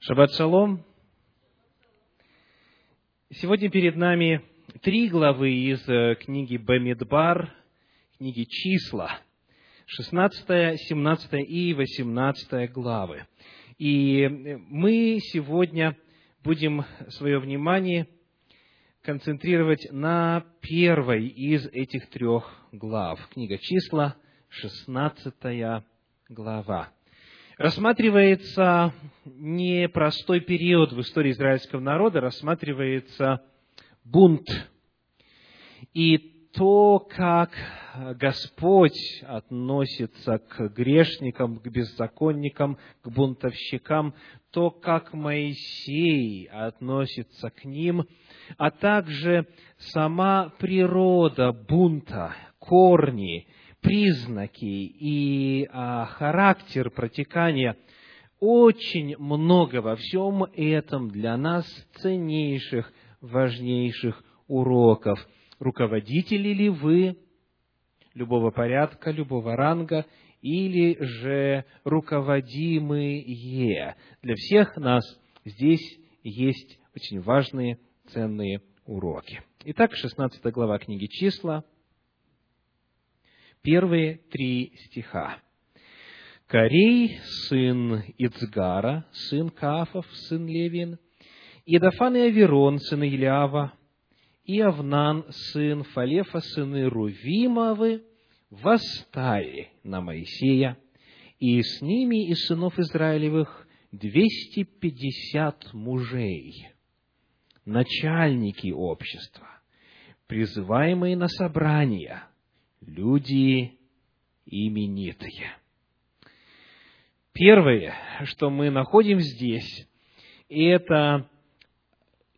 Шаббат шалом. Сегодня перед нами три главы из э, книги Бамидбар, книги «Числа», 16, 17 и 18 главы. И мы сегодня будем свое внимание концентрировать на первой из этих трех глав. Книга «Числа», 16 глава рассматривается не простой период в истории израильского народа, рассматривается бунт. И то, как Господь относится к грешникам, к беззаконникам, к бунтовщикам, то, как Моисей относится к ним, а также сама природа бунта, корни, признаки и а, характер протекания, очень много во всем этом для нас ценнейших, важнейших уроков. Руководители ли вы любого порядка, любого ранга, или же руководимые? Для всех нас здесь есть очень важные, ценные уроки. Итак, 16 глава книги «Числа», первые три стиха. Корей, сын Ицгара, сын Кафов, сын Левин, Идафан и Аверон, сын Илиава, и Авнан, сын Фалефа, сыны Рувимовы, восстали на Моисея, и с ними из сынов Израилевых двести пятьдесят мужей, начальники общества, призываемые на собрания – люди именитые. Первое, что мы находим здесь, это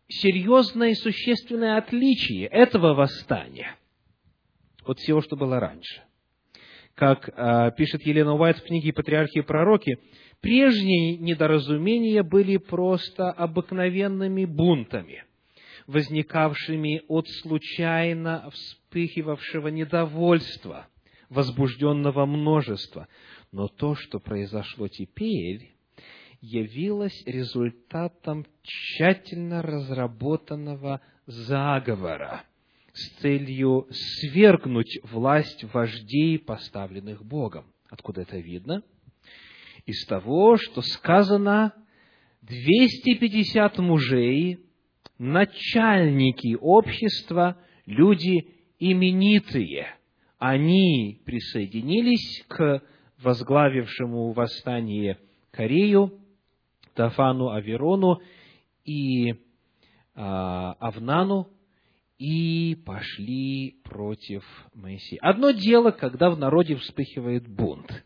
серьезное и существенное отличие этого восстания от всего, что было раньше. Как э, пишет Елена Уайт в книге «Патриархи и пророки», прежние недоразумения были просто обыкновенными бунтами – возникавшими от случайно вспыхивавшего недовольства, возбужденного множества. Но то, что произошло теперь, явилось результатом тщательно разработанного заговора с целью свергнуть власть вождей, поставленных Богом. Откуда это видно? Из того, что сказано, 250 мужей начальники общества, люди именитые. Они присоединились к возглавившему восстание Корею, Тафану Аверону и а, Авнану, и пошли против Моисея. Одно дело, когда в народе вспыхивает бунт,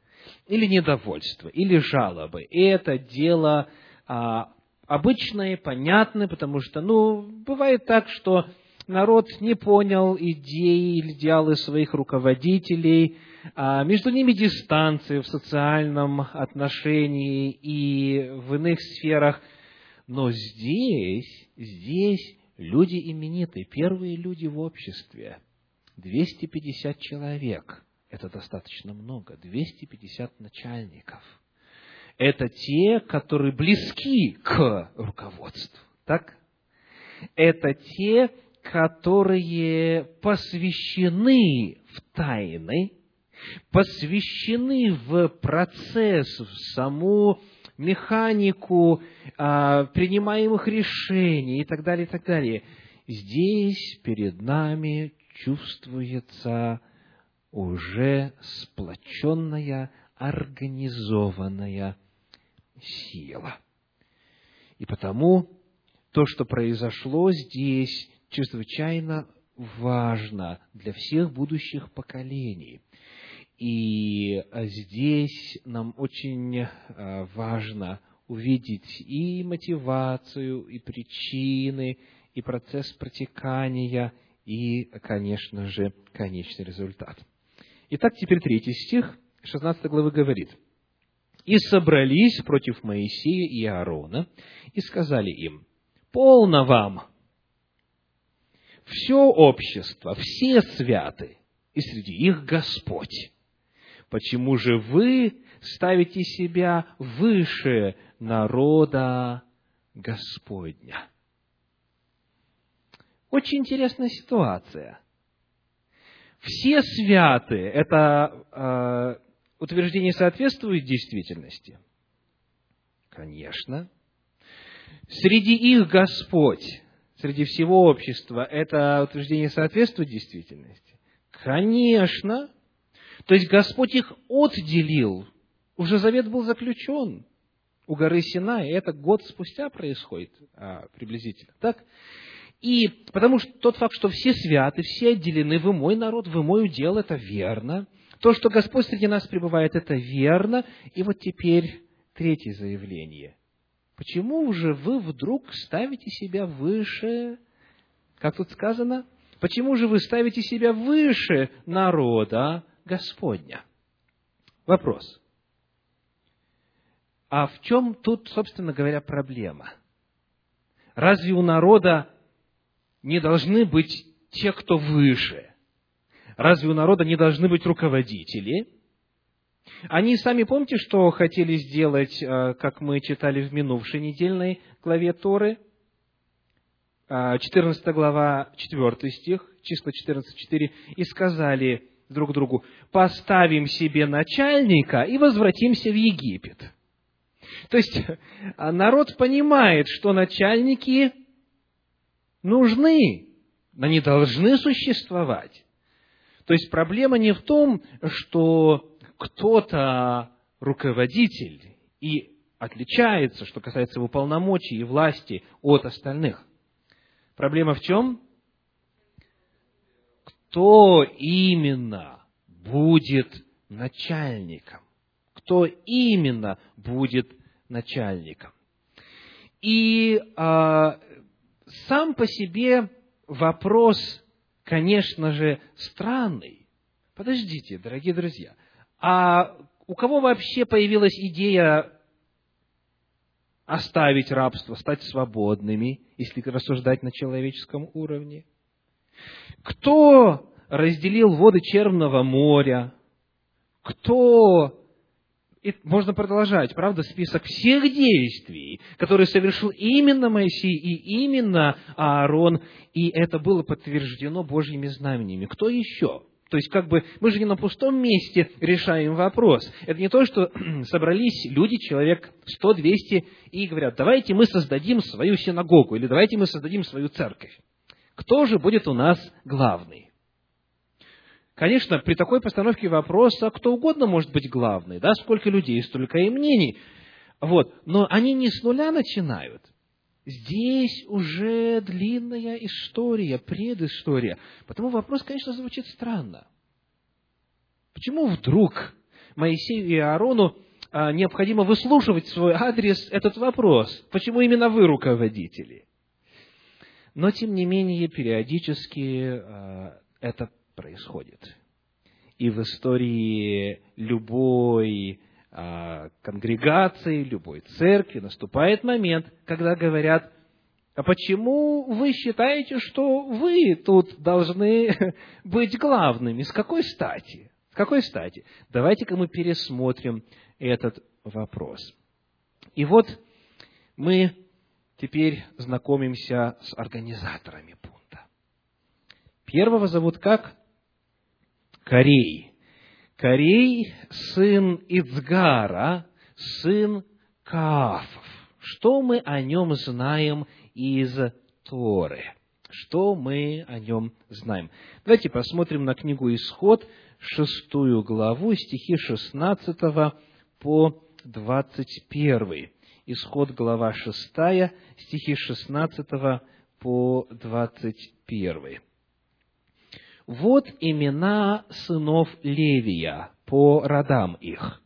или недовольство, или жалобы. И это дело а, обычные, понятные, потому что, ну, бывает так, что народ не понял идеи или идеалы своих руководителей, а между ними дистанция в социальном отношении и в иных сферах. Но здесь, здесь люди именитые, первые люди в обществе. 250 человек. Это достаточно много. 250 начальников – это те, которые близки к руководству. Так? Это те, которые посвящены в тайны, посвящены в процесс, в саму механику а, принимаемых решений и так далее, и так далее. Здесь перед нами чувствуется уже сплоченная, организованная сила. И потому то, что произошло здесь, чрезвычайно важно для всех будущих поколений. И здесь нам очень э, важно увидеть и мотивацию, и причины, и процесс протекания, и, конечно же, конечный результат. Итак, теперь третий стих 16 главы говорит – и собрались против Моисея и Аарона, и сказали им, полно вам, все общество, все святы, и среди их Господь. Почему же вы ставите себя выше народа Господня. Очень интересная ситуация. Все святые, это э, утверждение соответствует действительности? Конечно. Среди их Господь, среди всего общества, это утверждение соответствует действительности? Конечно. То есть Господь их отделил. Уже завет был заключен у горы Синай. Это год спустя происходит а, приблизительно. Так? И потому что тот факт, что все святы, все отделены, вы мой народ, вы мой удел, это верно. То, что Господь среди нас пребывает, это верно. И вот теперь третье заявление. Почему же вы вдруг ставите себя выше, как тут сказано, почему же вы ставите себя выше народа Господня? Вопрос. А в чем тут, собственно говоря, проблема? Разве у народа не должны быть те, кто выше? Разве у народа не должны быть руководители? Они сами помните, что хотели сделать, э, как мы читали в минувшей недельной главе Торы? 14 э, глава, 4 стих, числа 14.4, «И сказали друг другу, поставим себе начальника и возвратимся в Египет». То есть, народ понимает, что начальники нужны, они должны существовать. То есть проблема не в том, что кто-то руководитель и отличается, что касается его полномочий и власти от остальных. Проблема в чем? Кто именно будет начальником? Кто именно будет начальником? И а, сам по себе вопрос, конечно же, странный. Подождите, дорогие друзья, а у кого вообще появилась идея оставить рабство, стать свободными, если рассуждать на человеческом уровне? Кто разделил воды Черного моря? Кто и можно продолжать, правда, список всех действий, которые совершил именно Моисей и именно Аарон, и это было подтверждено Божьими знамениями. Кто еще? То есть, как бы, мы же не на пустом месте решаем вопрос. Это не то, что собрались люди, человек 100-200, и говорят, давайте мы создадим свою синагогу, или давайте мы создадим свою церковь. Кто же будет у нас главный? Конечно, при такой постановке вопроса кто угодно может быть главный, да, сколько людей, столько и мнений. Вот. Но они не с нуля начинают. Здесь уже длинная история, предыстория. Потому вопрос, конечно, звучит странно. Почему вдруг Моисею и Аарону а, необходимо выслушивать свой адрес этот вопрос? Почему именно вы руководители? Но, тем не менее, периодически а, это происходит. И в истории любой а, конгрегации, любой церкви наступает момент, когда говорят, а почему вы считаете, что вы тут должны быть главными? С какой стати? С какой стати? Давайте-ка мы пересмотрим этот вопрос. И вот мы теперь знакомимся с организаторами бунта. Первого зовут как? Корей. Корей – сын Ицгара, сын Каафов. Что мы о нем знаем из Торы? Что мы о нем знаем? Давайте посмотрим на книгу «Исход», шестую главу, стихи 16 по 21. Исход, глава 6, стихи 16 по 21. Вот имена сынов Левия по родам их.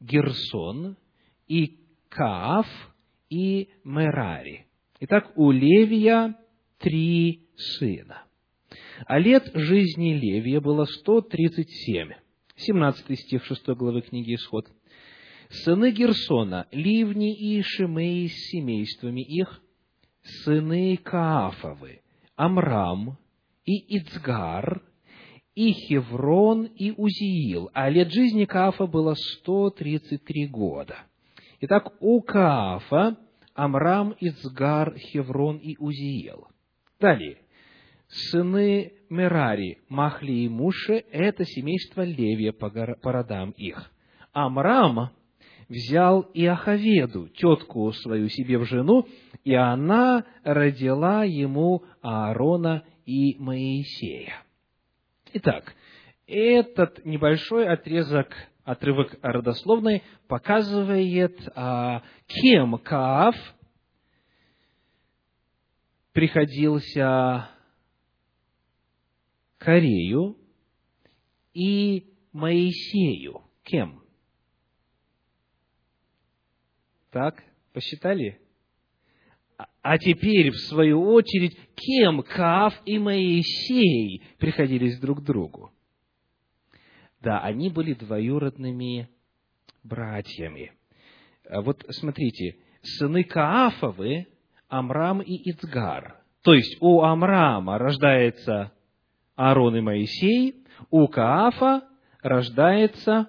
Герсон и Каав и Мерари. Итак, у Левия три сына. А лет жизни Левия было 137. 17 стих 6 главы книги Исход. Сыны Герсона, Ливни и Шимей с семействами их, сыны Каафовы, Амрам, и Ицгар, и Хеврон, и Узиил. А лет жизни Каафа было 133 года. Итак, у Каафа Амрам, Ицгар, Хеврон и Узиел. Далее. Сыны Мерари, Махли и Муше – это семейство Левия по родам их. Амрам взял Иоховеду, тетку свою себе в жену, и она родила ему Аарона и Моисея. Итак, этот небольшой отрезок, отрывок родословной показывает, а, кем Каав приходился Корею и Моисею. Кем? Так, посчитали? А теперь, в свою очередь, кем Каав и Моисей приходились друг к другу? Да, они были двоюродными братьями. А вот смотрите, сыны Каафовы – Амрам и Ицгар. То есть у Амрама рождается Аарон и Моисей, у Каафа рождается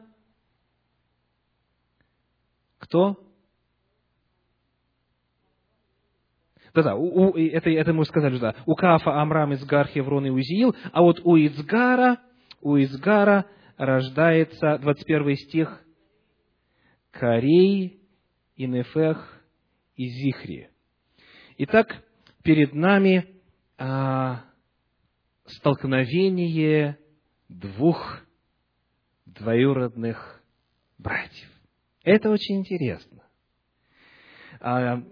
кто? Да-да, у, у, это, это мы сказали, да. У Каафа, Амрам, Изгар, Хеврон и Узиил, а вот у Изгара, у Изгара рождается, 21 стих, Корей, Инефех и Зихри. Итак, перед нами а, столкновение двух двоюродных братьев. Это очень интересно. А,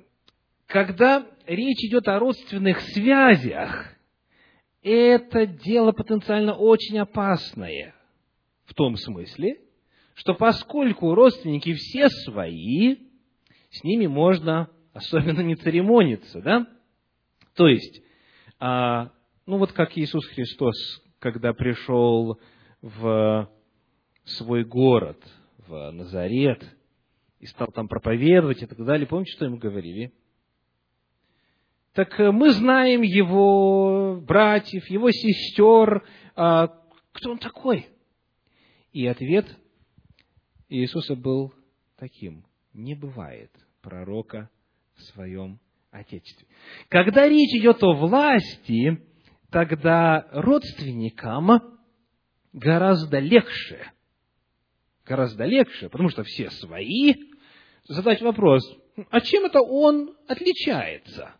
когда речь идет о родственных связях, это дело потенциально очень опасное. В том смысле, что поскольку родственники все свои, с ними можно особенно не церемониться, да? То есть, а, ну вот как Иисус Христос, когда пришел в свой город, в Назарет, и стал там проповедовать и так далее, помните, что ему говорили? Так э, мы знаем его братьев, его сестер, а кто он такой? И ответ Иисуса был таким. Не бывает пророка в своем Отечестве. Когда речь идет о власти, тогда родственникам гораздо легче, гораздо легче, потому что все свои, задать вопрос, а чем это он отличается?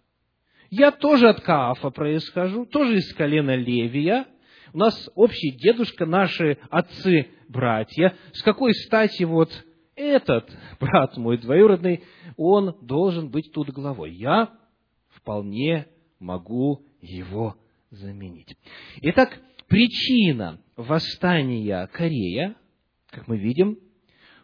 Я тоже от Каафа происхожу, тоже из колена Левия, у нас общий дедушка, наши отцы, братья. С какой стати вот этот брат мой двоюродный, он должен быть тут главой? Я вполне могу его заменить. Итак, причина восстания Корея, как мы видим,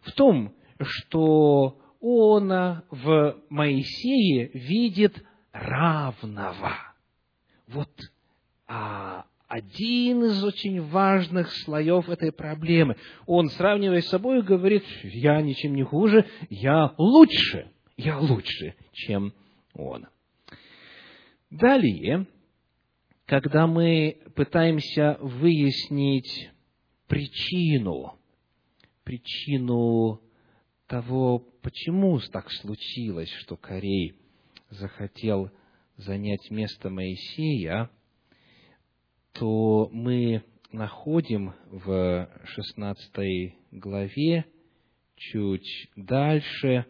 в том, что он в Моисее видит равного. Вот а, один из очень важных слоев этой проблемы. Он, сравнивая с собой, говорит, я ничем не хуже, я лучше, я лучше, чем он. Далее, когда мы пытаемся выяснить причину, причину того, почему так случилось, что Корей захотел занять место Моисея, то мы находим в 16 главе, чуть дальше,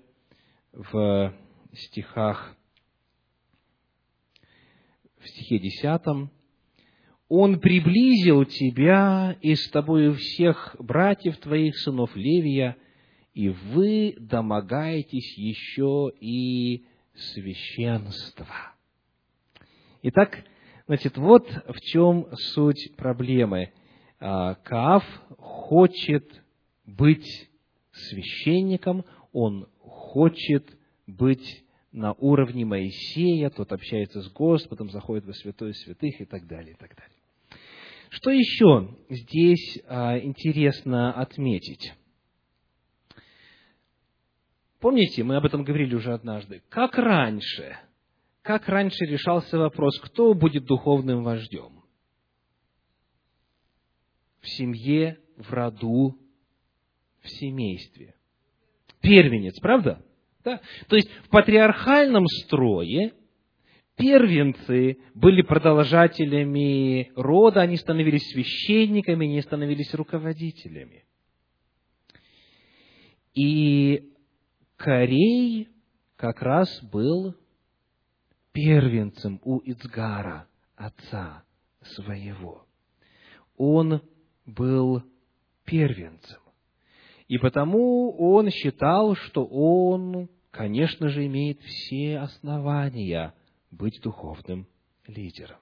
в стихах в стихе десятом, «Он приблизил тебя и с тобою всех братьев твоих, сынов Левия, и вы домогаетесь еще и священства». Итак, значит, вот в чем суть проблемы. А, Каав хочет быть священником, он хочет быть на уровне Моисея, тот общается с Господом, заходит во святой святых и так далее, и так далее. Что еще здесь а, интересно отметить? Помните, мы об этом говорили уже однажды. Как раньше, как раньше решался вопрос, кто будет духовным вождем? В семье, в роду, в семействе. Первенец, правда? Да? То есть в патриархальном строе первенцы были продолжателями рода, они становились священниками, они становились руководителями. И Корей как раз был первенцем у Ицгара, отца своего. Он был первенцем. И потому он считал, что он, конечно же, имеет все основания быть духовным лидером.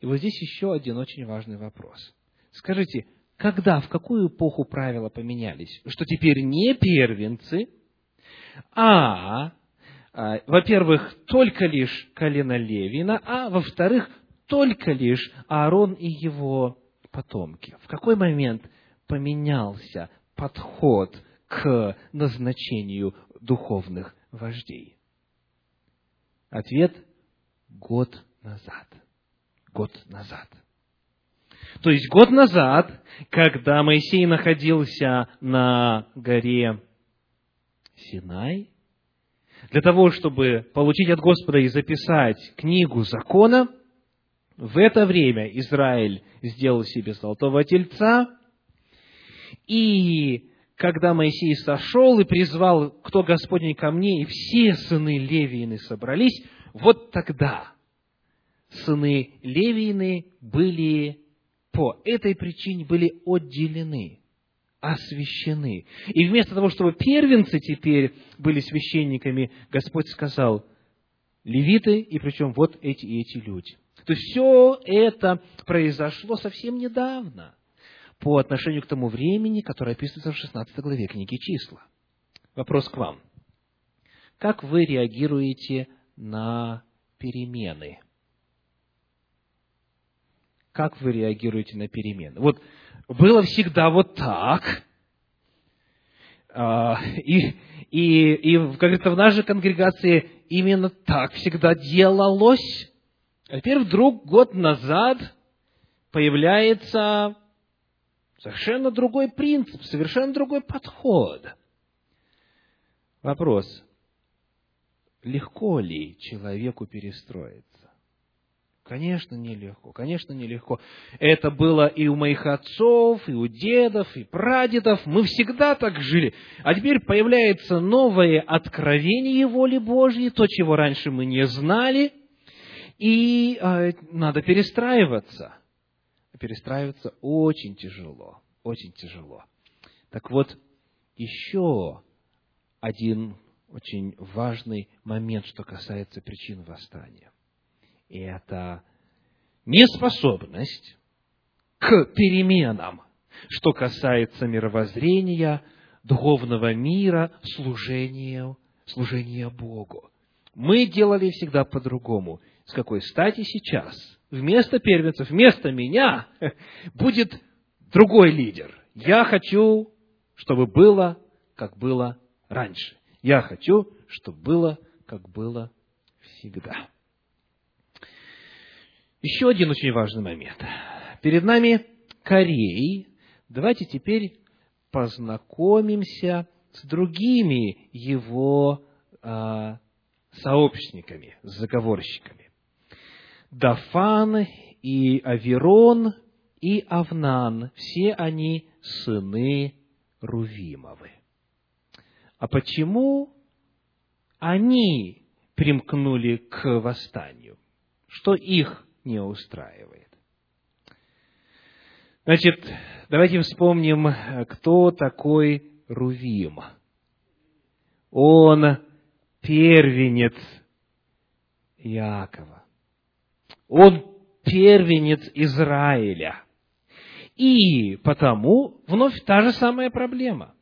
И вот здесь еще один очень важный вопрос. Скажите, когда, в какую эпоху правила поменялись? Что теперь не первенцы, а, а во-первых, только лишь колено Левина, а во-вторых, только лишь Аарон и его потомки. В какой момент поменялся подход к назначению духовных вождей? Ответ – год назад. Год назад. То есть год назад, когда Моисей находился на горе Синай, для того, чтобы получить от Господа и записать книгу закона, в это время Израиль сделал себе золотого тельца, и когда Моисей сошел и призвал, кто Господень ко мне, и все сыны Левиины собрались, вот тогда сыны Левиины были по этой причине были отделены, освящены. И вместо того, чтобы первенцы теперь были священниками, Господь сказал, левиты, и причем вот эти и эти люди. То есть все это произошло совсем недавно по отношению к тому времени, которое описывается в 16 главе книги «Числа». Вопрос к вам. Как вы реагируете на перемены? Как вы реагируете на перемены? Вот было всегда вот так, а, и, и, и, как говорится, в нашей конгрегации именно так всегда делалось. А теперь вдруг год назад появляется совершенно другой принцип, совершенно другой подход. Вопрос, легко ли человеку перестроиться? Конечно, нелегко, конечно, нелегко. Это было и у моих отцов, и у дедов, и прадедов. Мы всегда так жили. А теперь появляется новое откровение воли Божьей, то, чего раньше мы не знали, и э, надо перестраиваться. Перестраиваться очень тяжело, очень тяжело. Так вот, еще один очень важный момент, что касается причин восстания это неспособность к переменам, что касается мировоззрения, духовного мира, служения, служения Богу. Мы делали всегда по-другому. С какой стати сейчас вместо первенцев, вместо меня будет другой лидер. Я хочу, чтобы было, как было раньше. Я хочу, чтобы было, как было всегда. Еще один очень важный момент. Перед нами Корей. Давайте теперь познакомимся с другими его э, сообщниками, заговорщиками. Дафан и Аверон и Авнан, все они сыны Рувимовы. А почему они примкнули к восстанию? Что их не устраивает. Значит, давайте вспомним, кто такой Рувим. Он первенец Иакова. Он первенец Израиля. И потому вновь та же самая проблема.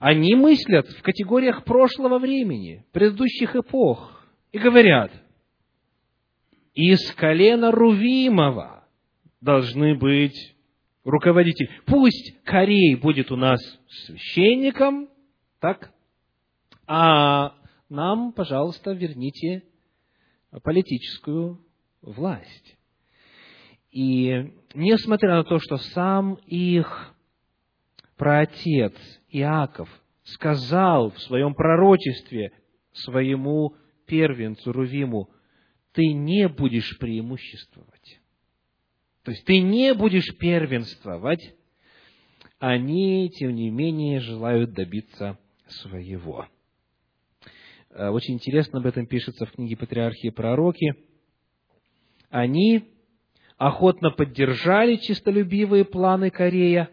Они мыслят в категориях прошлого времени, предыдущих эпох, и говорят, из колена Рувимова должны быть руководители. Пусть Корей будет у нас священником, так? А нам, пожалуйста, верните политическую власть. И несмотря на то, что сам их праотец Иаков сказал в своем пророчестве своему первенцу Рувиму, ты не будешь преимуществовать. То есть ты не будешь первенствовать, они, тем не менее, желают добиться своего. Э, очень интересно об этом пишется в книге «Патриархии пророки». Они охотно поддержали чистолюбивые планы Корея,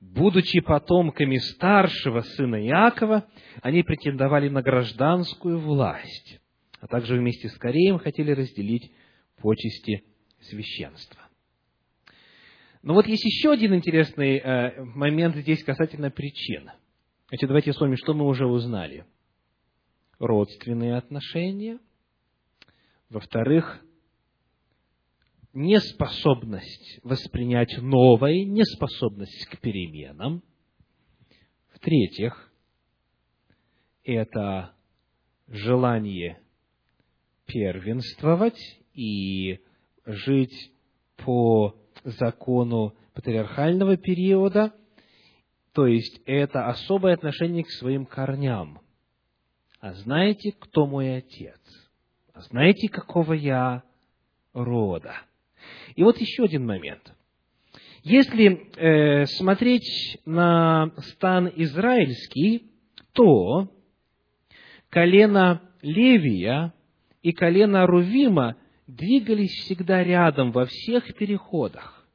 будучи потомками старшего сына Иакова, они претендовали на гражданскую власть, а также вместе с Кореем хотели разделить почести священства. Но вот есть еще один интересный э, момент здесь касательно причин. Значит, давайте вами, что мы уже узнали. Родственные отношения. Во-вторых, неспособность воспринять новое, неспособность к переменам. В-третьих, это желание первенствовать и жить по закону патриархального периода, то есть это особое отношение к своим корням. А знаете, кто мой отец? А знаете, какого я рода? И вот еще один момент. Если э, смотреть на стан израильский, то колено Левия и колено Рувима двигались всегда рядом во всех переходах.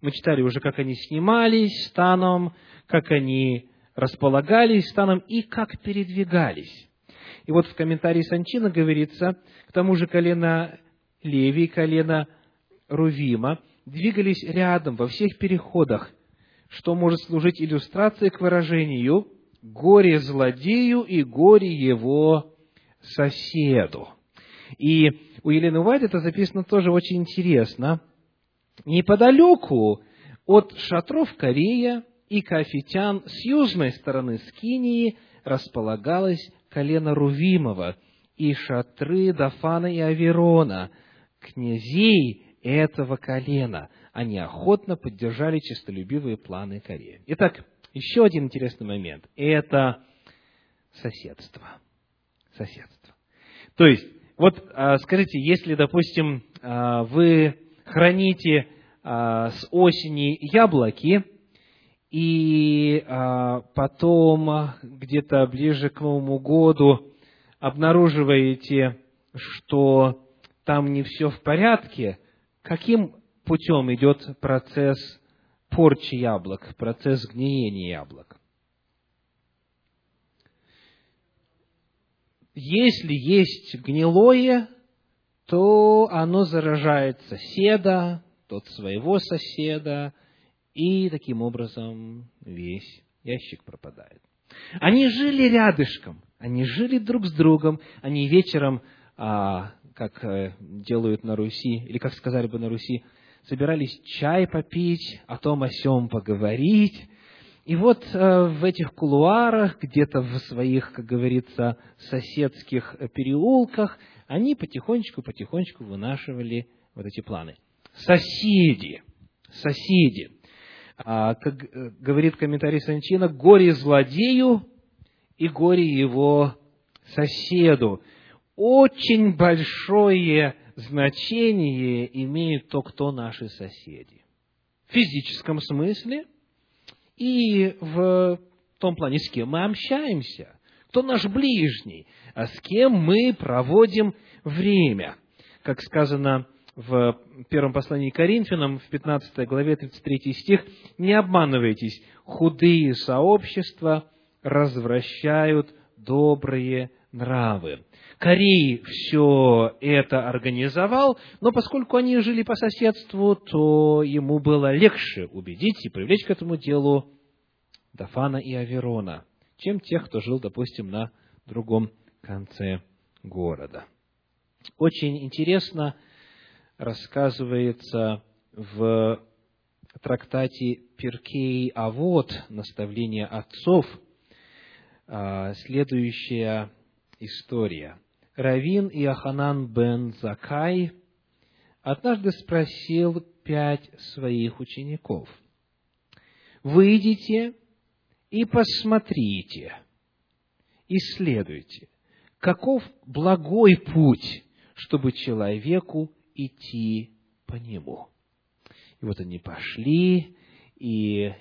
Мы читали уже, как они снимались станом, как они располагались станом и как передвигались. И вот в комментарии Санчина говорится, к тому же колено Леви, колено Рувима двигались рядом во всех переходах, что может служить иллюстрацией к выражению «горе злодею и горе его соседу». И у Елены Уайт это записано тоже очень интересно. Неподалеку от шатров Корея и Кафитян с южной стороны Скинии располагалось колено Рувимова и шатры Дафана и Аверона, князей этого колена. Они охотно поддержали честолюбивые планы Кореи. Итак, еще один интересный момент – это соседство. Соседство. То есть, вот а, скажите, если, допустим, а, вы храните а, с осени яблоки, и потом где-то ближе к Новому году обнаруживаете, что там не все в порядке, каким путем идет процесс порчи яблок, процесс гниения яблок? Если есть гнилое, то оно заражает соседа, тот своего соседа, и таким образом весь ящик пропадает. Они жили рядышком, они жили друг с другом, они вечером, а, как э, делают на Руси, или как сказали бы на Руси, собирались чай попить, о том о сем поговорить, и вот э, в этих кулуарах, где-то в своих, как говорится, соседских переулках, они потихонечку-потихонечку вынашивали вот эти планы. Соседи, соседи. А, как э, говорит комментарий Санчина, горе злодею и горе его соседу. Очень большое значение имеет то, кто наши соседи. В физическом смысле – и в том плане, с кем мы общаемся, кто наш ближний, а с кем мы проводим время. Как сказано в первом послании к Коринфянам, в 15 главе 33 стих, «Не обманывайтесь, худые сообщества развращают добрые нравы». Корей все это организовал, но поскольку они жили по соседству, то ему было легче убедить и привлечь к этому делу Дафана и Аверона, чем тех, кто жил, допустим, на другом конце города. Очень интересно рассказывается в трактате Перкей Авод, наставление отцов, а, следующая история. Равин Иоханан бен Закай однажды спросил пять своих учеников, «Выйдите и посмотрите, исследуйте, каков благой путь, чтобы человеку идти по нему. И вот они пошли и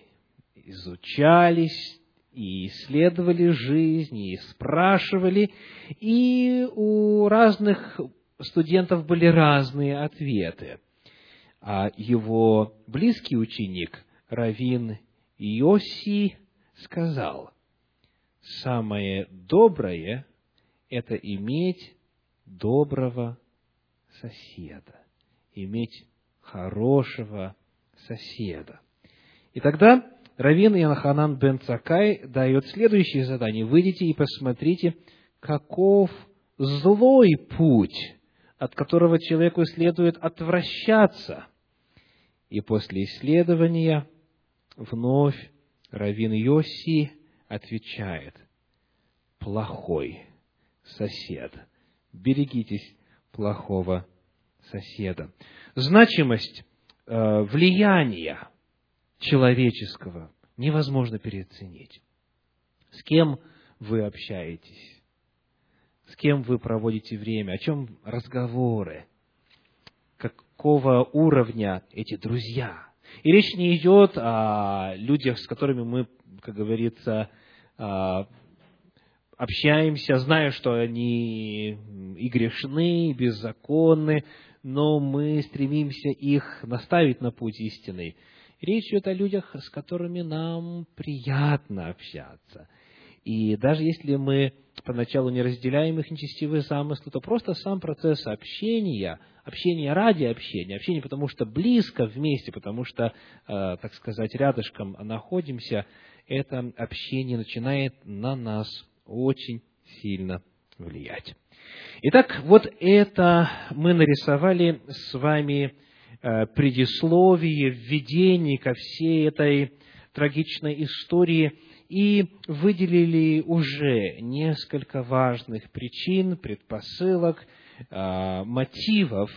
изучались, и исследовали жизнь, и спрашивали, и у разных студентов были разные ответы. А его близкий ученик, Равин Йоси, сказал, самое доброе – это иметь доброго соседа, иметь хорошего соседа. И тогда Равин Янханан бен Цакай дает следующее задание. Выйдите и посмотрите, каков злой путь, от которого человеку следует отвращаться. И после исследования вновь Равин Йоси отвечает, плохой сосед. Берегитесь плохого соседа. Значимость э, влияния человеческого невозможно переоценить. С кем вы общаетесь? С кем вы проводите время? О чем разговоры? Какого уровня эти друзья? И речь не идет о людях, с которыми мы, как говорится, а, общаемся, зная, что они и грешны, и беззаконны, но мы стремимся их наставить на путь истинный. Речь идет о людях, с которыми нам приятно общаться. И даже если мы поначалу не разделяем их нечестивые замыслы, то просто сам процесс общения, общение ради общения, общение потому что близко вместе, потому что, э, так сказать, рядышком находимся, это общение начинает на нас очень сильно влиять. Итак, вот это мы нарисовали с вами Э, предисловие, введение ко всей этой трагичной истории и выделили уже несколько важных причин, предпосылок, э, мотивов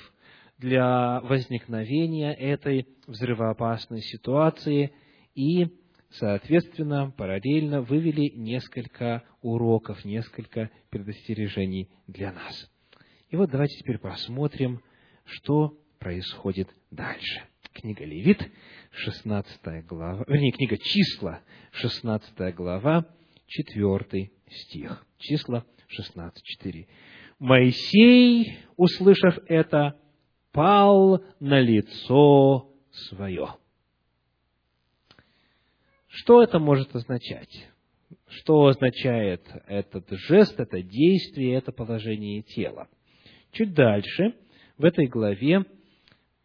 для возникновения этой взрывоопасной ситуации и, соответственно, параллельно вывели несколько уроков, несколько предостережений для нас. И вот давайте теперь посмотрим, что происходит дальше. Книга Левит, 16 глава, вернее, книга Числа, 16 глава, 4 стих. Числа 16, 4. Моисей, услышав это, пал на лицо свое. Что это может означать? Что означает этот жест, это действие, это положение тела? Чуть дальше, в этой главе,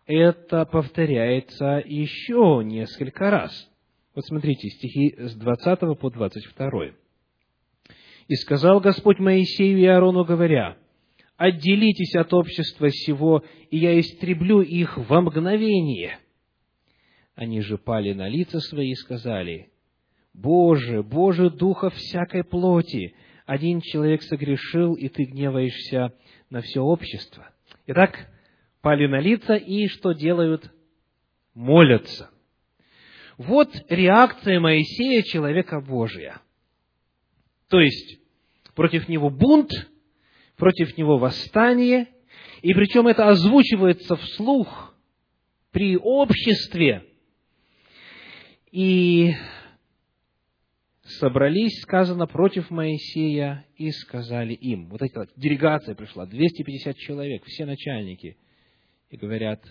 это повторяется еще несколько раз. Вот смотрите, стихи с 20 по 22. «И сказал Господь Моисею и Аарону, говоря, «Отделитесь от общества сего, и я истреблю их во мгновение». Они же пали на лица свои и сказали, «Боже, Боже, Духа всякой плоти, один человек согрешил, и ты гневаешься на все общество». Итак, пали на лица и что делают? Молятся. Вот реакция Моисея, человека Божия. То есть, против него бунт, против него восстание, и причем это озвучивается вслух при обществе. И собрались, сказано, против Моисея и сказали им. Вот эта делегация пришла, 250 человек, все начальники и говорят,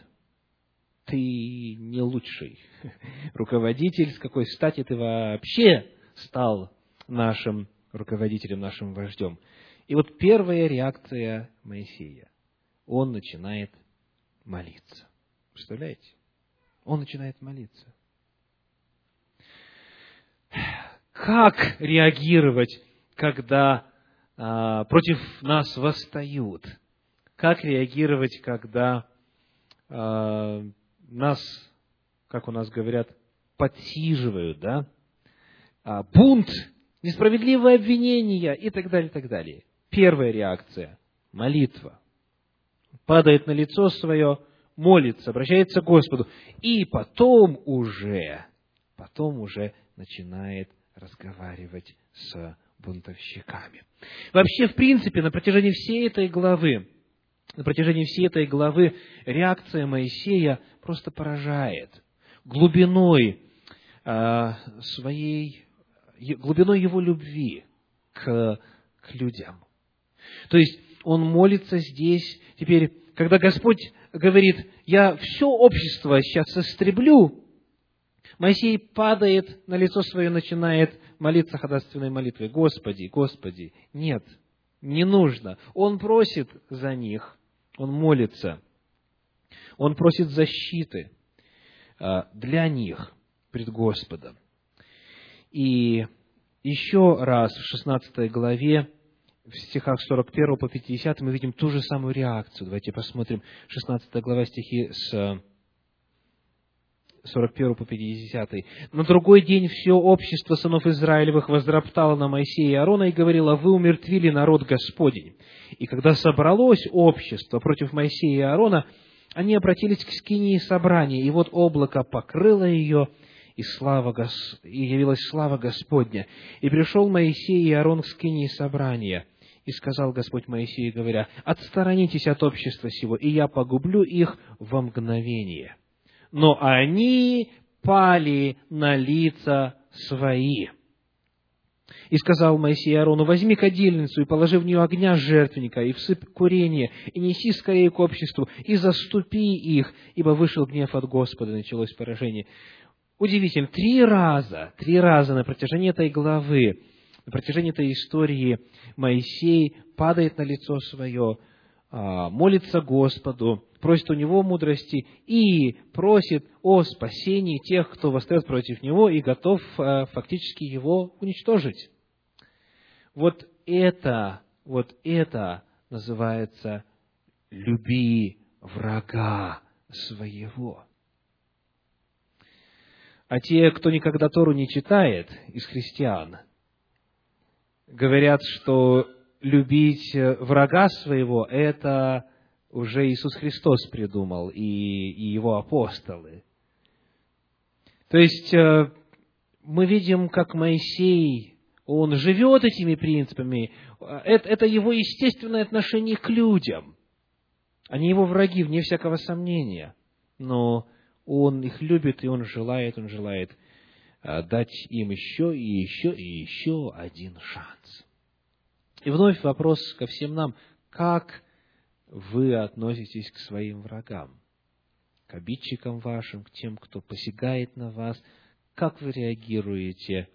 ты не лучший руководитель, с какой стати ты вообще стал нашим руководителем, нашим вождем. И вот первая реакция Моисея. Он начинает молиться. Представляете? Он начинает молиться. Как реагировать, когда а, против нас восстают? Как реагировать, когда нас, как у нас говорят, подсиживают, да, а, бунт, несправедливые обвинения и так далее, и так далее. Первая реакция – молитва. Падает на лицо свое, молится, обращается к Господу. И потом уже, потом уже начинает разговаривать с бунтовщиками. Вообще, в принципе, на протяжении всей этой главы, на протяжении всей этой главы реакция Моисея просто поражает глубиной э, своей, глубиной его любви к, к людям. То есть, он молится здесь, теперь, когда Господь говорит, я все общество сейчас истреблю, Моисей падает на лицо свое, начинает молиться ходатайственной молитвой. Господи, Господи, нет, не нужно. Он просит за них, он молится, он просит защиты а, для них пред Господом. И еще раз в 16 главе, в стихах 41 по 50 мы видим ту же самую реакцию. Давайте посмотрим 16 глава стихи с 41 по 50. На другой день все общество сынов Израилевых возроптало на Моисея и Аарона и говорило, вы умертвили народ Господень. И когда собралось общество против Моисея и Аарона, они обратились к скинии собрания, и вот облако покрыло ее, и, слава Гос... и явилась слава Господня. И пришел Моисей и Аарон к скинии собрания, и сказал Господь Моисею, говоря, «Отсторонитесь от общества сего, и я погублю их во мгновение» но они пали на лица свои. И сказал Моисей Аарону, возьми кадильницу и положи в нее огня жертвенника, и всыпь курение, и неси скорее к обществу, и заступи их, ибо вышел гнев от Господа, началось поражение. Удивительно, три раза, три раза на протяжении этой главы, на протяжении этой истории Моисей падает на лицо свое, а, молится Господу, просит у него мудрости и просит о спасении тех, кто восстает против него и готов а, фактически его уничтожить. Вот это, вот это называется «люби врага своего». А те, кто никогда Тору не читает из христиан, говорят, что любить э, врага своего, это уже Иисус Христос придумал и, и его апостолы. То есть э, мы видим, как Моисей, он живет этими принципами. Это, это его естественное отношение к людям. Они его враги, вне всякого сомнения. Но он их любит, и он желает, он желает э, дать им еще и еще и еще один шанс. И вновь вопрос ко всем нам, как вы относитесь к своим врагам, к обидчикам вашим, к тем, кто посягает на вас, как вы реагируете,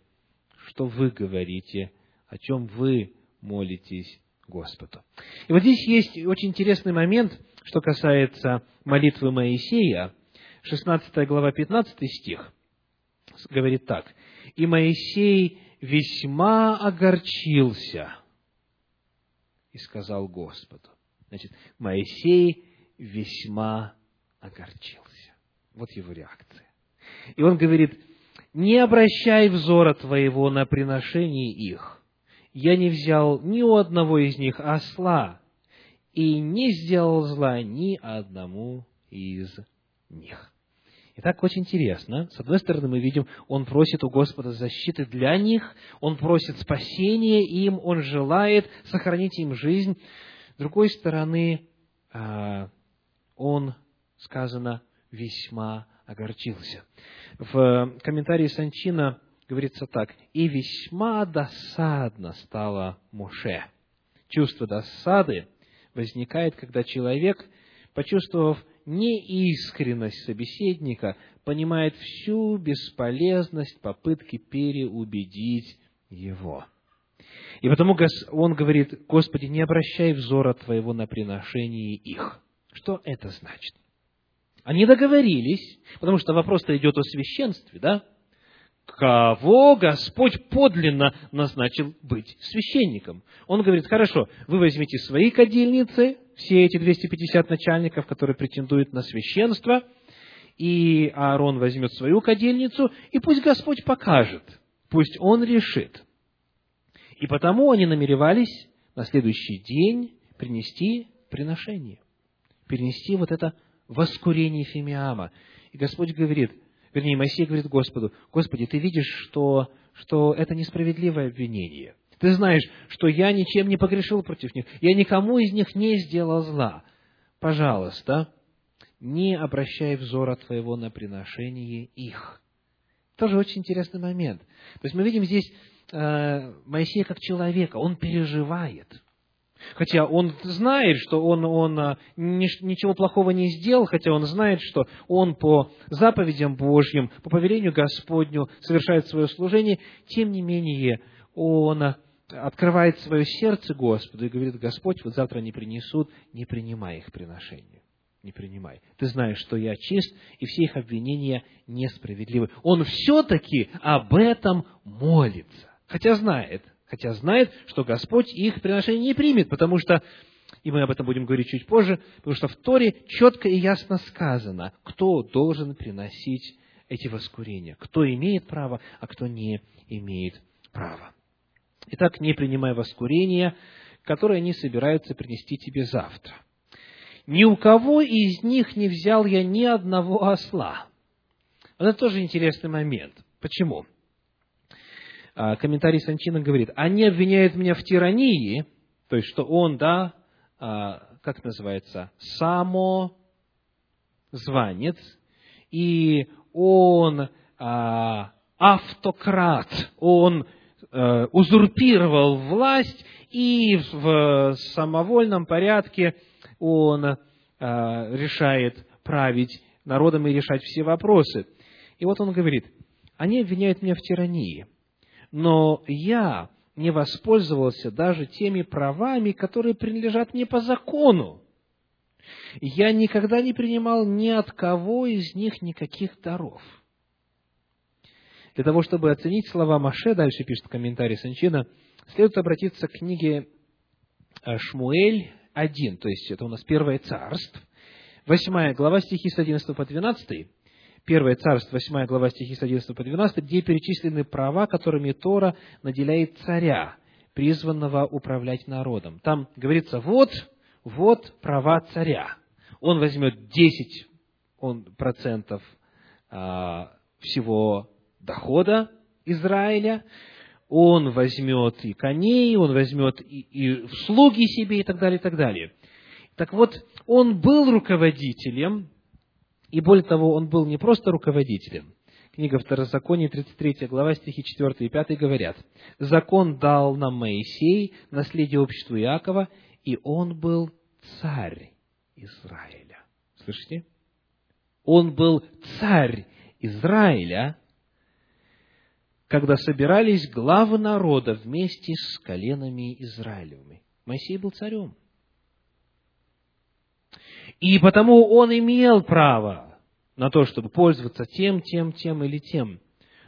что вы говорите, о чем вы молитесь Господу. И вот здесь есть очень интересный момент, что касается молитвы Моисея, 16 глава, 15 стих, говорит так. «И Моисей весьма огорчился, и сказал Господу. Значит, Моисей весьма огорчился. Вот его реакция. И он говорит, не обращай взора твоего на приношение их. Я не взял ни у одного из них осла, и не сделал зла ни одному из них. Итак, очень интересно. С одной стороны, мы видим, он просит у Господа защиты для них, он просит спасения им, он желает сохранить им жизнь. С другой стороны, а, он, сказано, весьма огорчился. В комментарии Санчина говорится так. «И весьма досадно стало Моше». Чувство досады возникает, когда человек, почувствовав неискренность собеседника, понимает всю бесполезность попытки переубедить его. И потому он говорит, Господи, не обращай взора Твоего на приношение их. Что это значит? Они договорились, потому что вопрос-то идет о священстве, да? Кого Господь подлинно назначил быть священником? Он говорит, хорошо, вы возьмите свои кадильницы, все эти 250 начальников, которые претендуют на священство, и Аарон возьмет свою кадильницу, и пусть Господь покажет, пусть Он решит. И потому они намеревались на следующий день принести приношение, перенести вот это воскурение Фимиама. И Господь говорит, Вернее, Моисей говорит Господу, Господи, ты видишь, что, что это несправедливое обвинение. Ты знаешь, что я ничем не погрешил против них, я никому из них не сделал зла. Пожалуйста, не обращай взора твоего на приношение их. Тоже очень интересный момент. То есть мы видим здесь Моисея как человека, он переживает. Хотя он знает, что он, он э, ничего плохого не сделал, хотя он знает, что он по заповедям Божьим, по повелению Господню совершает свое служение, тем не менее он открывает свое сердце Господу и говорит, Господь, вот завтра они принесут, не принимай их приношение. Не принимай. Ты знаешь, что я чист, и все их обвинения несправедливы. Он все-таки об этом молится. Хотя знает, хотя знает, что Господь их приношение не примет, потому что, и мы об этом будем говорить чуть позже, потому что в Торе четко и ясно сказано, кто должен приносить эти воскурения, кто имеет право, а кто не имеет права. Итак, не принимай воскурения, которые они собираются принести тебе завтра. Ни у кого из них не взял я ни одного осла. Это тоже интересный момент. Почему? А, комментарий Санчина говорит, они обвиняют меня в тирании, то есть, что он, да, а, как называется, самозванец, и он а, автократ, он Э, узурпировал власть, и в самовольном порядке он э, решает править народом и решать все вопросы. И вот он говорит, они обвиняют меня в тирании, но я не воспользовался даже теми правами, которые принадлежат мне по закону. Я никогда не принимал ни от кого из них никаких даров. Для того, чтобы оценить слова Маше, дальше пишет комментарий Санчина, следует обратиться к книге э, Шмуэль 1, то есть это у нас Первое Царство, 8 глава стихи с 11 по 12, Первое Царство, 8 глава стихи с 11 по 12, где перечислены права, которыми Тора наделяет царя, призванного управлять народом. Там говорится, вот, вот права царя. Он возьмет 10 он, процентов а, всего дохода Израиля, он возьмет и коней, он возьмет и, и слуги себе и так далее, и так далее. Так вот, он был руководителем, и более того, он был не просто руководителем. Книга Второзакония, 33 глава, стихи 4 и 5 говорят, «Закон дал нам Моисей, наследие обществу Иакова, и он был царь Израиля». Слышите? Он был царь Израиля, когда собирались главы народа вместе с коленами Израилевыми. Моисей был царем. И потому он имел право на то, чтобы пользоваться тем, тем, тем или тем.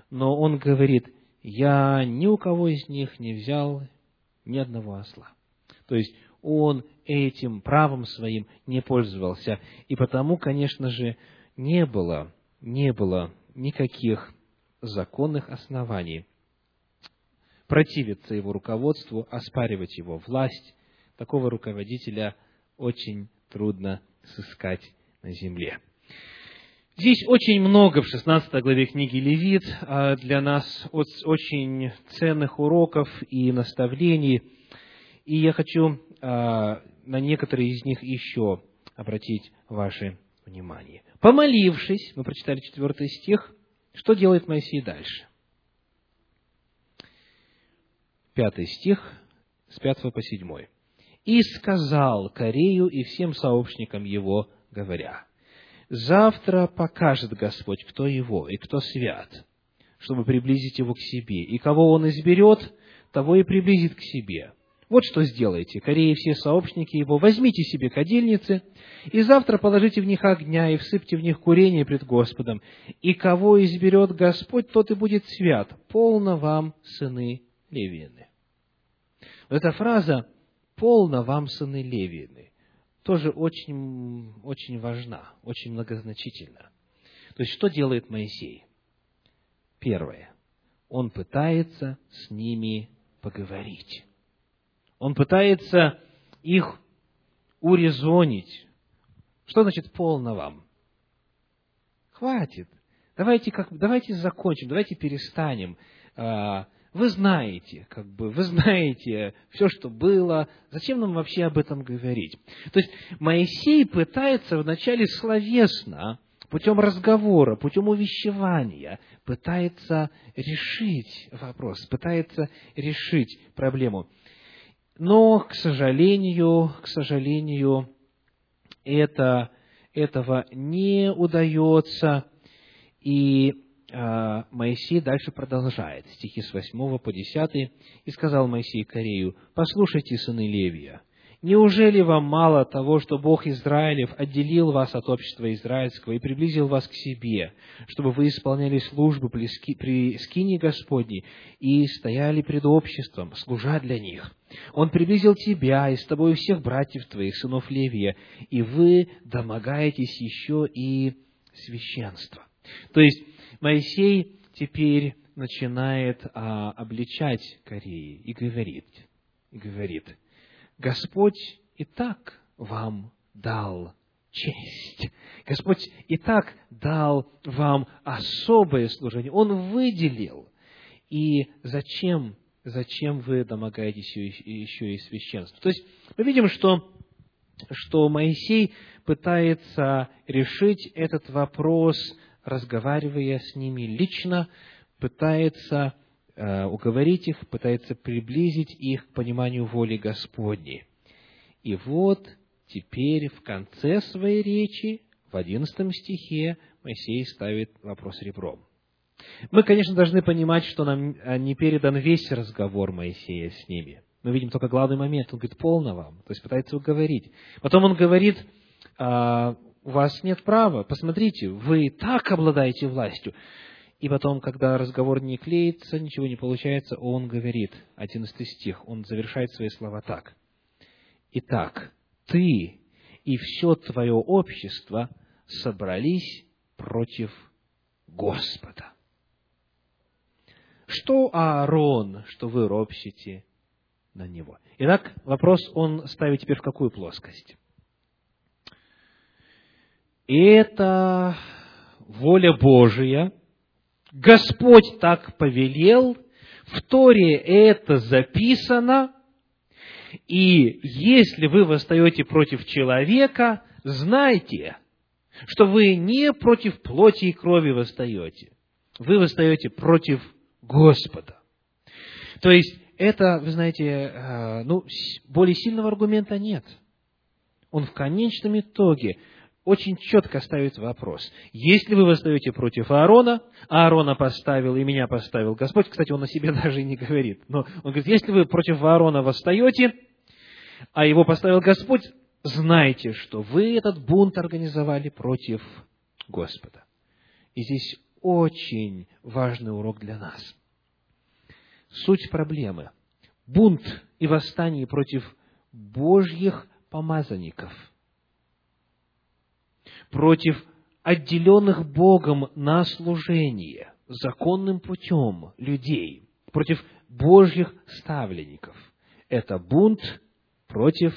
Но он говорит, я ни у кого из них не взял ни одного осла. То есть он этим правом своим не пользовался. И потому, конечно же, не было, не было никаких законных оснований. Противиться его руководству, оспаривать его власть, такого руководителя очень трудно сыскать на земле. Здесь очень много в 16 главе книги Левит а, для нас очень ценных уроков и наставлений. И я хочу а, на некоторые из них еще обратить ваше внимание. Помолившись, мы прочитали четвертый стих, что делает Моисей дальше? Пятый стих, с пятого по седьмой. «И сказал Корею и всем сообщникам его, говоря, «Завтра покажет Господь, кто его и кто свят, чтобы приблизить его к себе, и кого он изберет, того и приблизит к себе. Вот что сделайте, Кореи все сообщники его, возьмите себе кадильницы, и завтра положите в них огня, и всыпьте в них курение пред Господом. И кого изберет Господь, тот и будет свят. Полно вам, сыны Левины. Эта фраза «полно вам, сыны Левины» тоже очень, очень важна, очень многозначительна. То есть, что делает Моисей? Первое. Он пытается с ними поговорить. Он пытается их урезонить. Что значит полно вам? Хватит. давайте, как, давайте закончим, давайте перестанем. А, вы знаете, как бы, вы знаете все, что было. Зачем нам вообще об этом говорить? То есть Моисей пытается вначале словесно, путем разговора, путем увещевания, пытается решить вопрос, пытается решить проблему. Но, к сожалению, к сожалению, это, этого не удается, и Моисей дальше продолжает, стихи с 8 по 10, «И сказал Моисей Корею, послушайте, сыны Левия, неужели вам мало того, что Бог Израилев отделил вас от общества израильского и приблизил вас к себе, чтобы вы исполняли службу при скине Господней и стояли пред обществом, служа для них? Он приблизил тебя и с тобой всех братьев твоих, сынов Левия, и вы домогаетесь еще и священства». То есть, Моисей теперь начинает а, обличать Кореи и говорит, и говорит, Господь и так вам дал честь. Господь и так дал вам особое служение. Он выделил. И зачем, зачем вы домогаетесь еще и священства? То есть мы видим, что, что Моисей пытается решить этот вопрос разговаривая с ними лично, пытается э, уговорить их, пытается приблизить их к пониманию воли Господней. И вот теперь в конце своей речи, в одиннадцатом стихе, Моисей ставит вопрос ребром. Мы, конечно, должны понимать, что нам э, не передан весь разговор Моисея с ними. Мы видим только главный момент. Он говорит, полно вам. То есть пытается уговорить. Потом он говорит, «А, у вас нет права, посмотрите, вы так обладаете властью. И потом, когда разговор не клеится, ничего не получается, он говорит, 11 стих, он завершает свои слова так. Итак, ты и все твое общество собрались против Господа. Что Аарон, что вы ропщите на него? Итак, вопрос он ставит теперь в какую плоскость? Это воля Божия, Господь так повелел, в Торе это записано, и если вы восстаете против человека, знайте, что вы не против плоти и крови восстаете, вы восстаете против Господа. То есть, это, вы знаете, э, ну, более сильного аргумента нет. Он в конечном итоге очень четко ставит вопрос. Если вы восстаете против Аарона, а Аарона поставил и меня поставил Господь, кстати, он о себе даже и не говорит, но он говорит, если вы против Аарона восстаете, а его поставил Господь, знайте, что вы этот бунт организовали против Господа. И здесь очень важный урок для нас. Суть проблемы. Бунт и восстание против Божьих помазанников – против отделенных Богом на служение законным путем людей, против Божьих ставленников. Это бунт против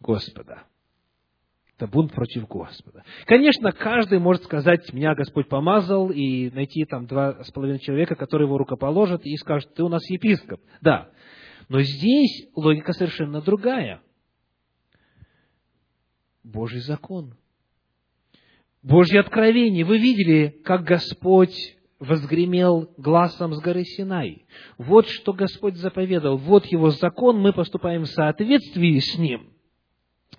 Господа. Это бунт против Господа. Конечно, каждый может сказать, меня Господь помазал, и найти там два с половиной человека, которые его рукоположат, и скажут, ты у нас епископ. Да. Но здесь логика совершенно другая – Божий закон. Божье откровение. Вы видели, как Господь возгремел глазом с горы Синай. Вот что Господь заповедал, вот Его закон, мы поступаем в соответствии с Ним.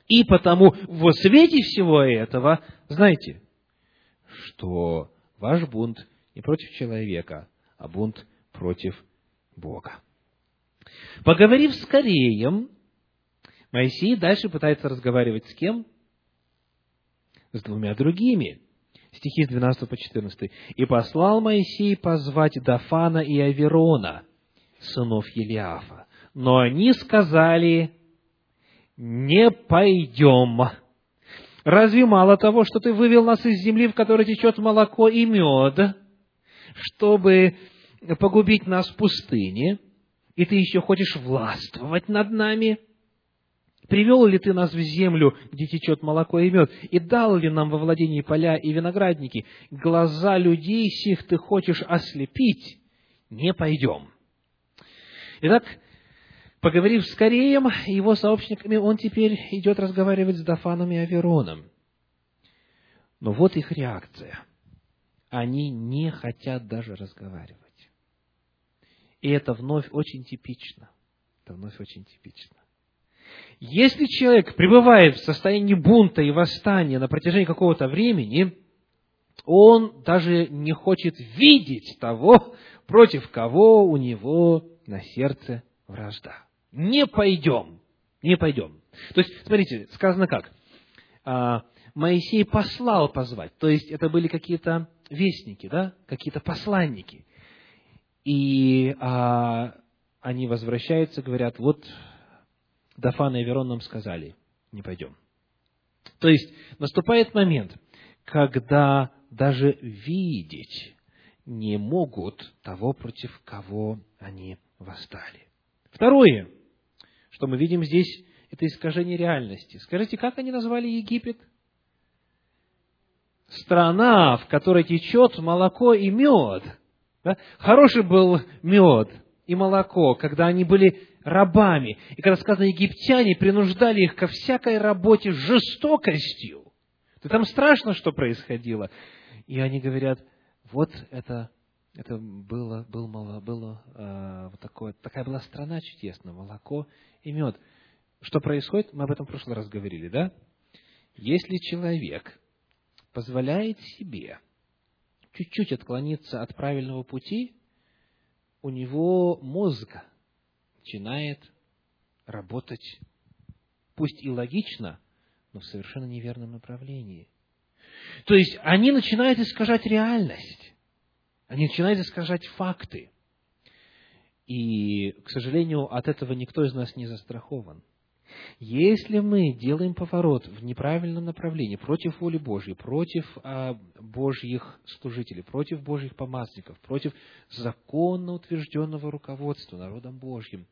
И потому во свете всего этого, знаете, что ваш бунт не против человека, а бунт против Бога. Поговорив с Кореем, Моисей дальше пытается разговаривать с кем? С двумя другими. Стихи с 12 по 14. «И послал Моисей позвать Дафана и Аверона, сынов Елиафа. Но они сказали, не пойдем. Разве мало того, что ты вывел нас из земли, в которой течет молоко и мед, чтобы погубить нас в пустыне, и ты еще хочешь властвовать над нами?» Привел ли ты нас в землю, где течет молоко и мед, и дал ли нам во владении поля и виноградники? Глаза людей сих ты хочешь ослепить, не пойдем. Итак, поговорив с Кореем и его сообщниками, он теперь идет разговаривать с Дафаном и Авероном. Но вот их реакция. Они не хотят даже разговаривать. И это вновь очень типично. Это вновь очень типично. Если человек пребывает в состоянии бунта и восстания на протяжении какого-то времени, он даже не хочет видеть того, против кого у него на сердце вражда. Не пойдем, не пойдем. То есть, смотрите, сказано как? А, Моисей послал позвать, то есть это были какие-то вестники, да, какие-то посланники. И а, они возвращаются, говорят, вот Дафан и Аверон нам сказали, не пойдем. То есть наступает момент, когда даже видеть не могут того, против кого они восстали. Второе, что мы видим здесь, это искажение реальности. Скажите, как они назвали Египет? Страна, в которой течет молоко и мед. Да? Хороший был мед и молоко, когда они были рабами. И когда сказано, египтяне принуждали их ко всякой работе жестокостью, то там страшно, что происходило. И они говорят, вот это, это было, было, было э, вот такое, такая была страна чудесная, молоко и мед. Что происходит? Мы об этом в прошлый раз говорили, да? Если человек позволяет себе чуть-чуть отклониться от правильного пути, у него мозг начинает работать, пусть и логично, но в совершенно неверном направлении. То есть они начинают искажать реальность, они начинают искажать факты. И, к сожалению, от этого никто из нас не застрахован. Если мы делаем поворот в неправильном направлении, против воли Божьей, против а, Божьих служителей, против Божьих помазников, против законно утвержденного руководства народом Божьим,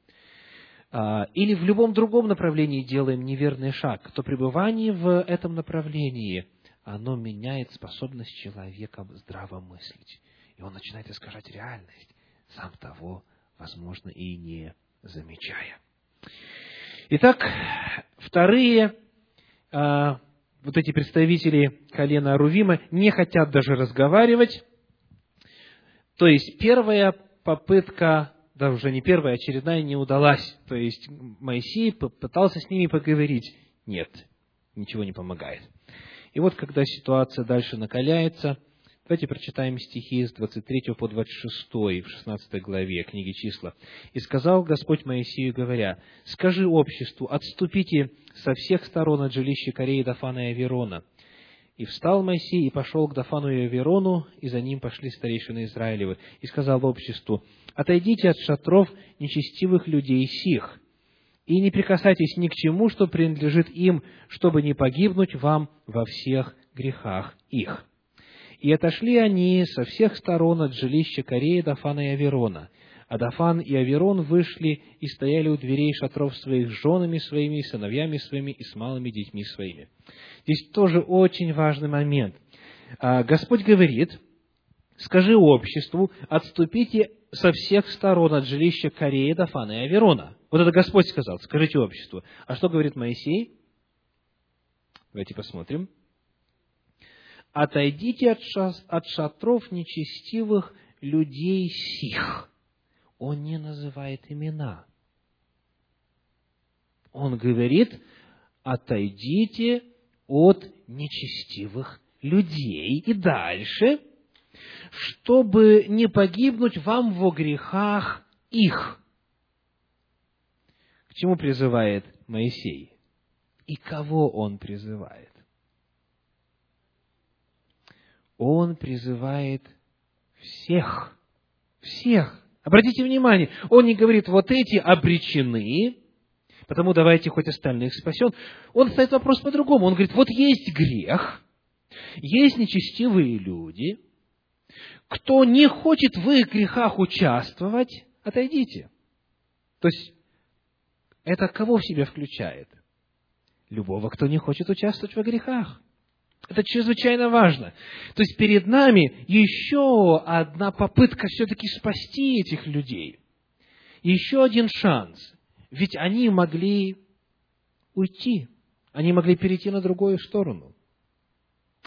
а, или в любом другом направлении делаем неверный шаг, то пребывание в этом направлении, оно меняет способность человека здраво мыслить. И он начинает искажать реальность, сам того, возможно, и не замечая. Итак, вторые, а, вот эти представители колена Арувима не хотят даже разговаривать. То есть первая попытка, да уже не первая, а очередная не удалась. То есть Моисей пытался с ними поговорить. Нет, ничего не помогает. И вот когда ситуация дальше накаляется – Давайте прочитаем стихи с 23 по 26 в 16 главе книги числа. «И сказал Господь Моисею, говоря, «Скажи обществу, отступите со всех сторон от жилища Кореи, Дафана и Аверона». И встал Моисей и пошел к Дафану и Аверону, и за ним пошли старейшины Израилевы, и сказал обществу, «Отойдите от шатров нечестивых людей сих, и не прикасайтесь ни к чему, что принадлежит им, чтобы не погибнуть вам во всех грехах их». И отошли они со всех сторон от жилища Кореи, Дафана и Аверона. А Дафан и Аверон вышли и стояли у дверей шатров своих с женами своими, сыновьями своими и с малыми детьми своими. Здесь тоже очень важный момент. А, Господь говорит, скажи обществу, отступите со всех сторон от жилища Кореи, Дафана и Аверона. Вот это Господь сказал, скажите обществу. А что говорит Моисей? Давайте посмотрим отойдите от шатров нечестивых людей сих. Он не называет имена. Он говорит, отойдите от нечестивых людей. И дальше, чтобы не погибнуть вам во грехах их. К чему призывает Моисей? И кого он призывает? Он призывает всех. Всех. Обратите внимание, он не говорит, вот эти обречены, потому давайте хоть остальных спасен. Он ставит вопрос по-другому. Он говорит, вот есть грех, есть нечестивые люди, кто не хочет в их грехах участвовать, отойдите. То есть, это кого в себя включает? любого, кто не хочет участвовать во грехах. Это чрезвычайно важно. То есть перед нами еще одна попытка все-таки спасти этих людей. Еще один шанс. Ведь они могли уйти. Они могли перейти на другую сторону.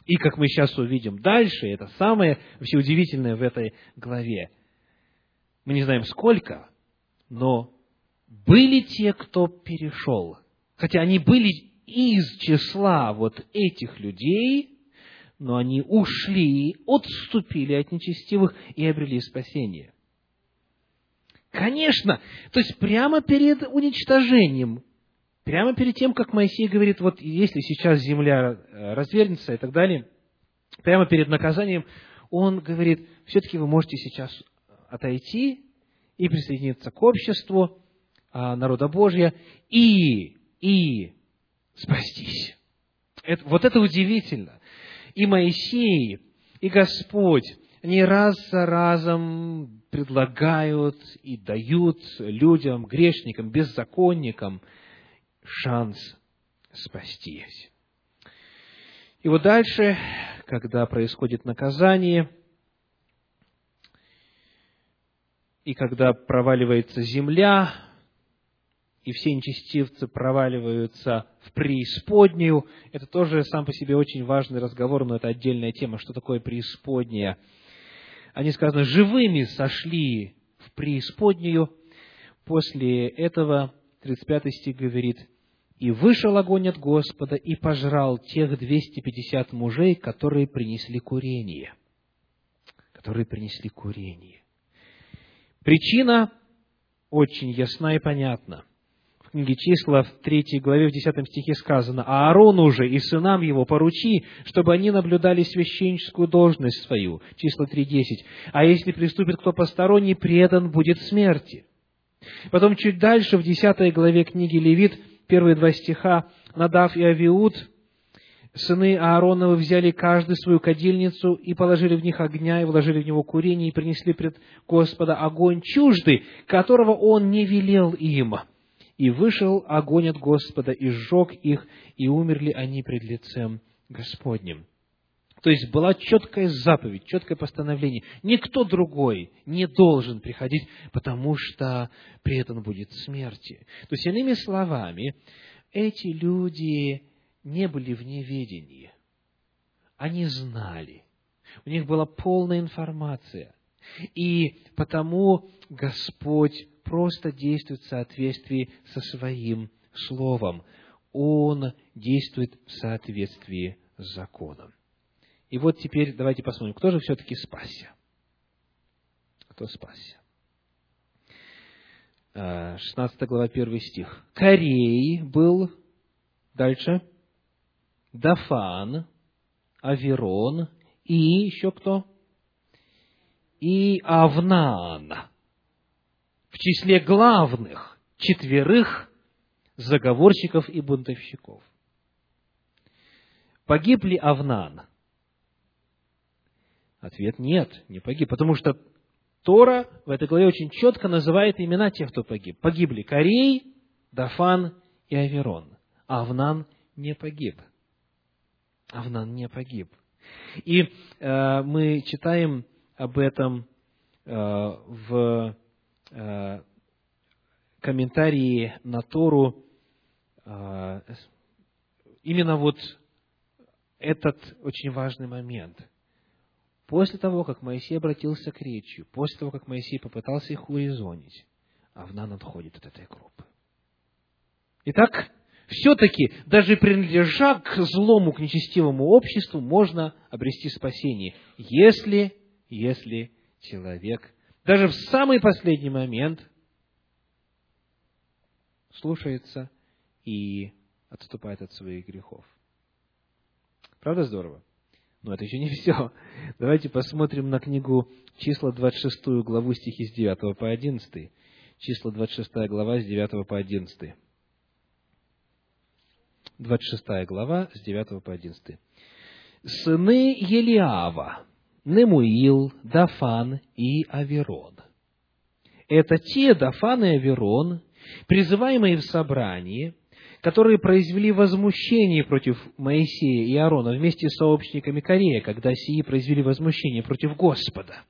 И, как мы сейчас увидим дальше, это самое вообще удивительное в этой главе. Мы не знаем сколько, но были те, кто перешел. Хотя они были из числа вот этих людей, но они ушли, отступили от нечестивых и обрели спасение. Конечно, то есть прямо перед уничтожением, прямо перед тем, как Моисей говорит, вот если сейчас земля э, развернется и так далее, прямо перед наказанием, он говорит, все-таки вы можете сейчас отойти и присоединиться к обществу а, народа Божья и, и спастись. Это, вот это удивительно. И Моисей, и Господь, они раз за разом предлагают и дают людям, грешникам, беззаконникам шанс спастись. И вот дальше, когда происходит наказание, и когда проваливается земля, и все нечестивцы проваливаются в преисподнюю. Это тоже сам по себе очень важный разговор, но это отдельная тема. Что такое преисподняя? Они, сказано, живыми сошли в преисподнюю. После этого, 35 стих говорит, «И вышел огонь от Господа, и пожрал тех 250 мужей, которые принесли курение». Которые принесли курение. Причина очень ясна и понятна – книге числа, в третьей главе, в десятом стихе сказано, «А Аарону же и сынам его поручи, чтобы они наблюдали священническую должность свою». Числа 3.10. «А если приступит кто посторонний, предан будет смерти». Потом чуть дальше, в десятой главе книги Левит, первые два стиха, Надав и Авиуд, сыны Аароновы взяли каждый свою кадильницу и положили в них огня, и вложили в него курение, и принесли пред Господа огонь чуждый, которого он не велел им и вышел огонь от Господа, и сжег их, и умерли они пред лицем Господним. То есть была четкая заповедь, четкое постановление. Никто другой не должен приходить, потому что при этом будет смерти. То есть, иными словами, эти люди не были в неведении. Они знали. У них была полная информация. И потому Господь просто действует в соответствии со своим словом. Он действует в соответствии с законом. И вот теперь давайте посмотрим, кто же все-таки спасся. Кто спасся? 16 а, глава, 1 стих. Корей был, дальше, Дафан, Аверон и еще кто? И Авнан в числе главных четверых заговорщиков и бунтовщиков. Погиб ли Авнан? Ответ нет, не погиб, потому что Тора в этой главе очень четко называет имена тех, кто погиб. Погибли Корей, Дафан и Аверон. Авнан не погиб. Авнан не погиб. И э, мы читаем об этом э, в комментарии на Тору э, именно вот этот очень важный момент. После того, как Моисей обратился к речи, после того, как Моисей попытался их урезонить, Авнан отходит от этой группы. Итак, все-таки, даже принадлежа к злому, к нечестивому обществу, можно обрести спасение, если, если человек даже в самый последний момент слушается и отступает от своих грехов. Правда здорово? Но это еще не все. Давайте посмотрим на книгу числа 26 главу стихи с 9 по 11. Числа 26 глава с 9 по 11. 26 глава с 9 по 11. «Сыны Елиава, Немуил, Дафан и Аверон. Это те Дафан и Аверон, призываемые в собрании, которые произвели возмущение против Моисея и Аарона вместе с сообщниками Корея, когда сии произвели возмущение против Господа.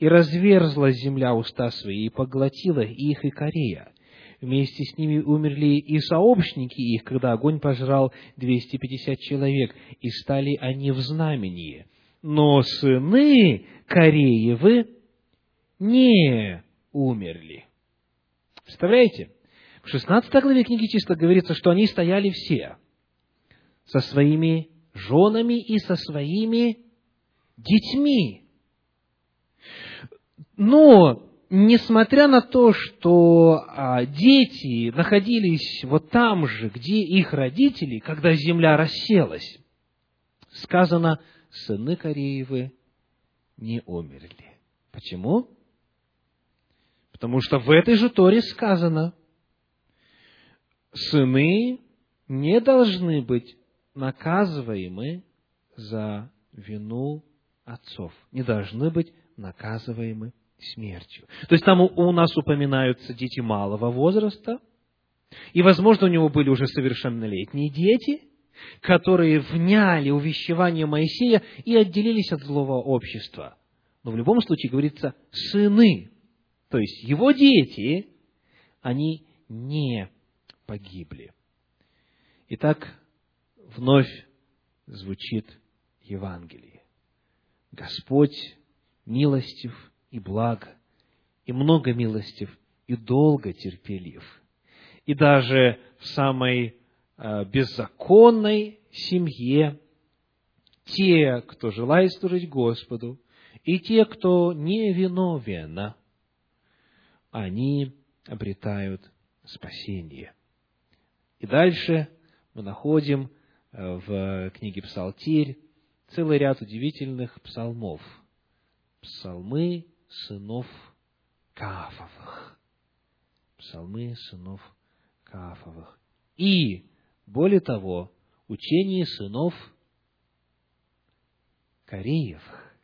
И разверзла земля уста свои, и поглотила их и Корея. Вместе с ними умерли и сообщники их, когда огонь пожрал 250 человек, и стали они в знамении. Но сыны Кореевы не умерли. Представляете? В 16 главе книги числа говорится, что они стояли все со своими женами и со своими детьми. Но, несмотря на то, что а, дети находились вот там же, где их родители, когда земля расселась, сказано, сыны Кореевы не умерли. Почему? Потому что в этой же Торе сказано, сыны не должны быть наказываемы за вину отцов, не должны быть наказываемы смертью. То есть там у, нас упоминаются дети малого возраста, и, возможно, у него были уже совершеннолетние дети, которые вняли увещевание Моисея и отделились от злого общества. Но в любом случае говорится «сыны», то есть его дети, они не погибли. Итак, вновь звучит Евангелие. Господь милостив и благ, и много милостив, и долго терпелив. И даже в самой беззаконной семье те, кто желает служить Господу, и те, кто не виновен, они обретают спасение. И дальше мы находим э, в книге Псалтирь целый ряд удивительных псалмов. Псалмы сынов Каафовых. Псалмы сынов Каафовых. И, более того, учение сынов Кореевых.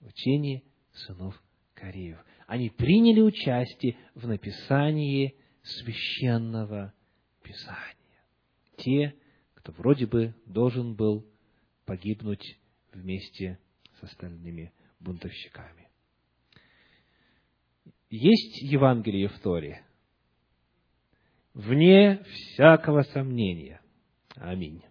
Учение сынов Кореев. Они приняли участие в написании священного Писания. Те, кто вроде бы должен был погибнуть вместе с остальными бунтовщиками. Есть Евангелие в Торе? Вне всякого сомнения. Аминь.